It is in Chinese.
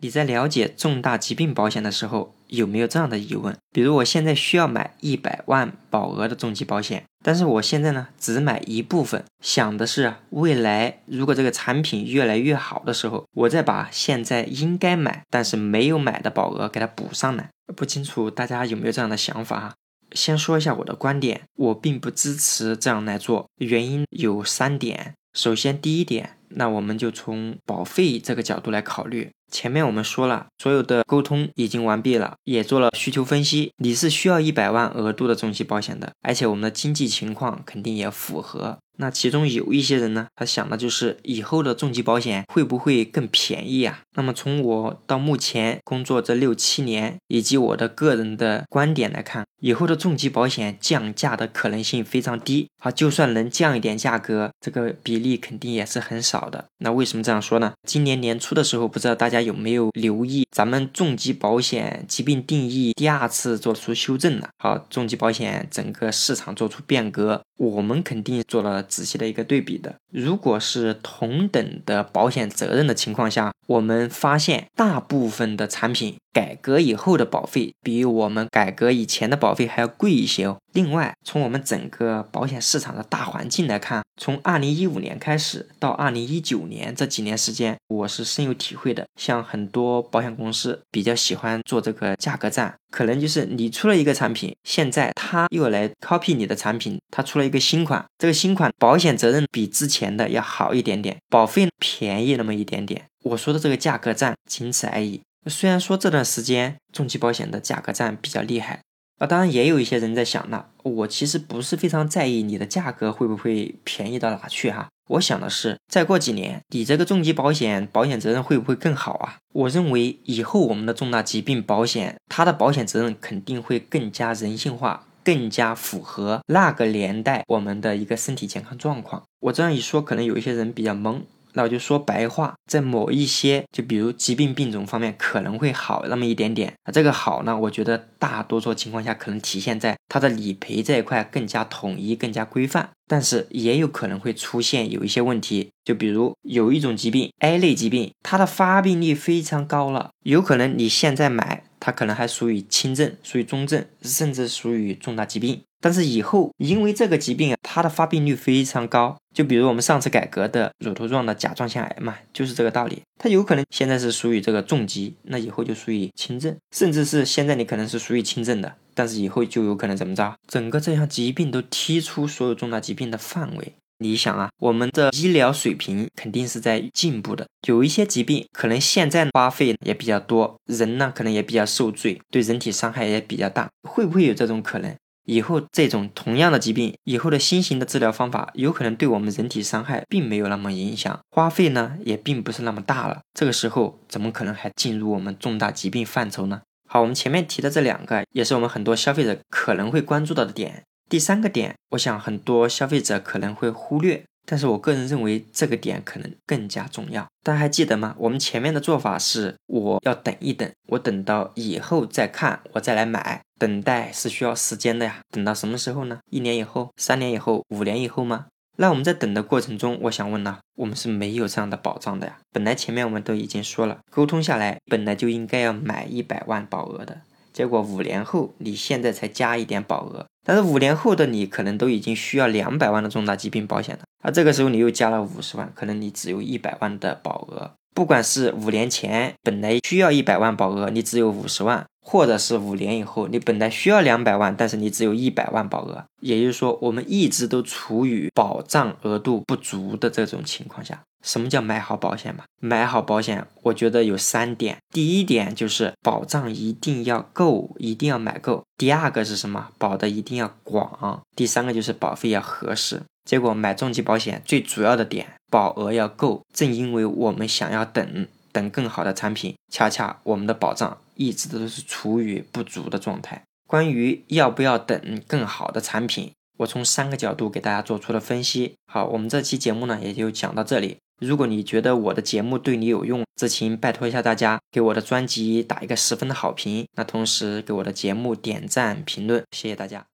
你在了解重大疾病保险的时候，有没有这样的疑问？比如我现在需要买一百万保额的重疾保险，但是我现在呢只买一部分，想的是未来如果这个产品越来越好的时候，我再把现在应该买但是没有买的保额给它补上来。不清楚大家有没有这样的想法哈？先说一下我的观点，我并不支持这样来做，原因有三点。首先，第一点，那我们就从保费这个角度来考虑。前面我们说了，所有的沟通已经完毕了，也做了需求分析。你是需要一百万额度的重疾保险的，而且我们的经济情况肯定也符合。那其中有一些人呢，他想的就是以后的重疾保险会不会更便宜啊？那么从我到目前工作这六七年，以及我的个人的观点来看，以后的重疾保险降价的可能性非常低啊，就算能降一点价格，这个比例肯定也是很少的。那为什么这样说呢？今年年初的时候，不知道大家有没有留意，咱们重疾保险疾病定义第二次做出修正了，好，重疾保险整个市场做出变革。我们肯定做了仔细的一个对比的。如果是同等的保险责任的情况下，我们发现大部分的产品改革以后的保费比我们改革以前的保费还要贵一些哦。另外，从我们整个保险市场的大环境来看，从二零一五年开始到二零一九年这几年时间，我是深有体会的。像很多保险公司比较喜欢做这个价格战，可能就是你出了一个产品，现在他又来 copy 你的产品，他出了一个新款，这个新款保险责任比之前的要好一点点，保费便宜那么一点点。我说的这个价格战仅此而已。虽然说这段时间重疾保险的价格战比较厉害。啊，当然也有一些人在想呢，我其实不是非常在意你的价格会不会便宜到哪去哈。我想的是，再过几年，你这个重疾保险保险责任会不会更好啊？我认为以后我们的重大疾病保险，它的保险责任肯定会更加人性化，更加符合那个年代我们的一个身体健康状况。我这样一说，可能有一些人比较懵。那我就说白话，在某一些，就比如疾病病种方面可能会好那么一点点。那这个好呢，我觉得大多数情况下可能体现在它的理赔这一块更加统一、更加规范。但是也有可能会出现有一些问题，就比如有一种疾病 A 类疾病，它的发病率非常高了，有可能你现在买，它可能还属于轻症、属于中症，甚至属于重大疾病。但是以后因为这个疾病啊，它的发病率非常高，就比如我们上次改革的乳头状的甲状腺癌嘛，就是这个道理。它有可能现在是属于这个重疾，那以后就属于轻症，甚至是现在你可能是属于轻症的，但是以后就有可能怎么着，整个这项疾病都踢出所有重大疾病的范围。你想啊，我们的医疗水平肯定是在进步的，有一些疾病可能现在花费也比较多，人呢可能也比较受罪，对人体伤害也比较大，会不会有这种可能？以后这种同样的疾病，以后的新型的治疗方法，有可能对我们人体伤害并没有那么影响，花费呢也并不是那么大了。这个时候怎么可能还进入我们重大疾病范畴呢？好，我们前面提的这两个，也是我们很多消费者可能会关注到的点。第三个点，我想很多消费者可能会忽略。但是我个人认为这个点可能更加重要，大家还记得吗？我们前面的做法是，我要等一等，我等到以后再看，我再来买。等待是需要时间的呀，等到什么时候呢？一年以后、三年以后、五年以后吗？那我们在等的过程中，我想问呢，我们是没有这样的保障的呀。本来前面我们都已经说了，沟通下来本来就应该要买一百万保额的。结果五年后，你现在才加一点保额，但是五年后的你可能都已经需要两百万的重大疾病保险了，那这个时候你又加了五十万，可能你只有一百万的保额。不管是五年前本来需要一百万保额，你只有五十万。或者是五年以后，你本来需要两百万，但是你只有一百万保额，也就是说，我们一直都处于保障额度不足的这种情况下。什么叫买好保险嘛？买好保险，我觉得有三点。第一点就是保障一定要够，一定要买够。第二个是什么？保的一定要广。第三个就是保费要合适。结果买重疾保险最主要的点，保额要够。正因为我们想要等。等更好的产品，恰恰我们的保障一直都是处于不足的状态。关于要不要等更好的产品，我从三个角度给大家做出了分析。好，我们这期节目呢也就讲到这里。如果你觉得我的节目对你有用，志勤拜托一下大家给我的专辑打一个十分的好评，那同时给我的节目点赞评论，谢谢大家。